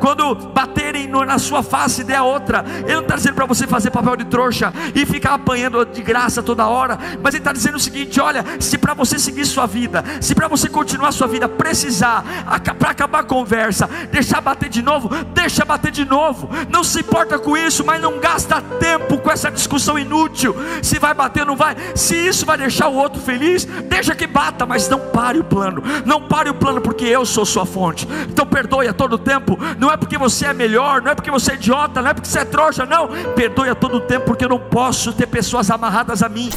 quando baterem na sua face, dê a outra. Ele não está dizendo para você fazer papel de trouxa e ficar apanhando de graça toda hora, mas ele está dizendo o seguinte: olha, se para você seguir sua vida, se para você continuar sua vida precisar, para acabar a conversa, deixar bater de novo, deixa bater de novo. Não se importa com isso, mas não gasta tempo com essa discussão inútil. Se vai bater, não vai. Se isso vai deixar o outro feliz, deixa que bata, mas não pare o plano. Não pare o plano porque eu sou sua fonte. Então perdoe a todo tempo. Não é porque você é melhor, não é porque você é idiota, não é porque você é trouxa, não. Perdoe a todo tempo porque eu não posso ter pessoas amarradas a mim.